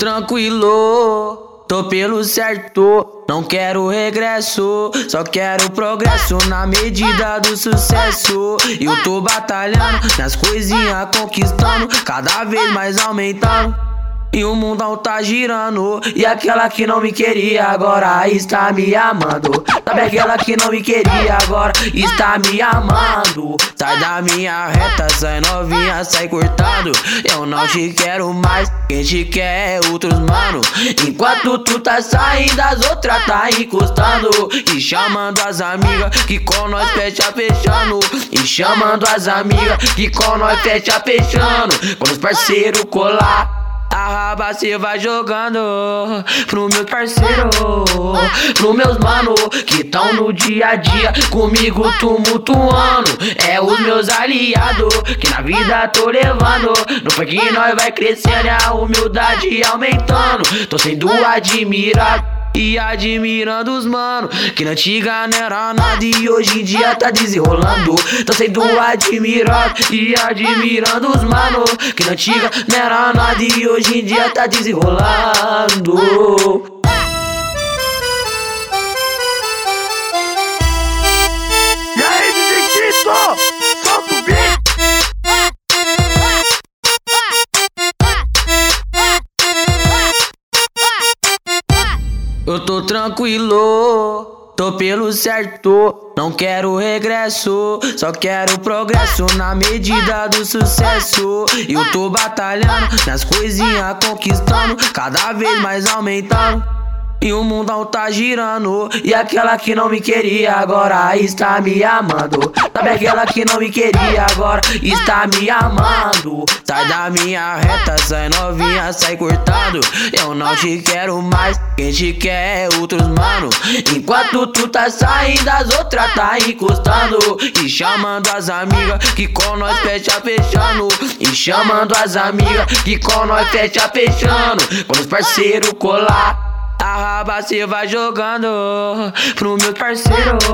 tranquilo, tô pelo certo. Não quero regresso, só quero progresso na medida do sucesso. Eu tô batalhando nas coisinhas, conquistando, cada vez mais aumentando. E o mundão tá girando. E aquela que não me queria agora está me amando. Sabe aquela que não me queria agora está me amando. Sai da minha reta, sai novinha, sai cortando. Eu não te quero mais, quem te quer é outros mano. Enquanto tu tá saindo as outras tá encostando. E chamando as amigas que com nós fecha fechando. E chamando as amigas que com nós fecha fechando. Quando os parceiros colar a raba cê vai jogando pro meus parceiros, pro meus mano que tão no dia a dia comigo tumultuando. É os meus aliados que na vida tô levando. No funk nós vai crescendo, a humildade aumentando. Tô sendo admirado. E admirando os mano Que na antiga não era nada e hoje em dia tá desenrolando. Tô sendo admirado e admirando os mano Que na antiga não era nada e hoje em dia tá desenrolando Eu tô tranquilo, tô pelo certo. Não quero regresso, só quero progresso na medida do sucesso. Eu tô batalhando nas coisinhas, conquistando, cada vez mais aumentando. E o mundão tá girando. E aquela que não me queria agora está me amando. Sabe aquela que não me queria agora está me amando? Sai da minha reta, sai novinha, sai cortando Eu não te quero mais, quem te quer é outros mano. Enquanto tu tá saindo as outras tá encostando. E chamando as amigas que com nós fecha fechando. E chamando as amigas que com nós fecha fechando. Quando os parceiros colar a raba cê vai jogando pro meus parceiros,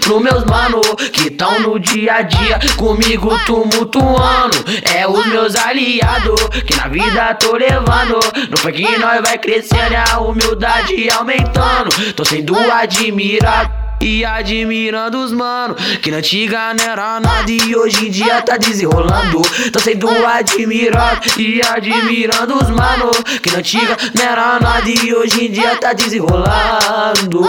pro meus mano que tão no dia a dia comigo tumultuando. É os meus aliados que na vida tô levando. No funk nós vai crescendo, a humildade aumentando. Tô sendo admirado. E admirando os mano Que na antiga não era nada e hoje em dia tá desenrolando. Tô sendo admirado e admirando os mano Que na antiga não era nada e hoje em dia tá desenrolando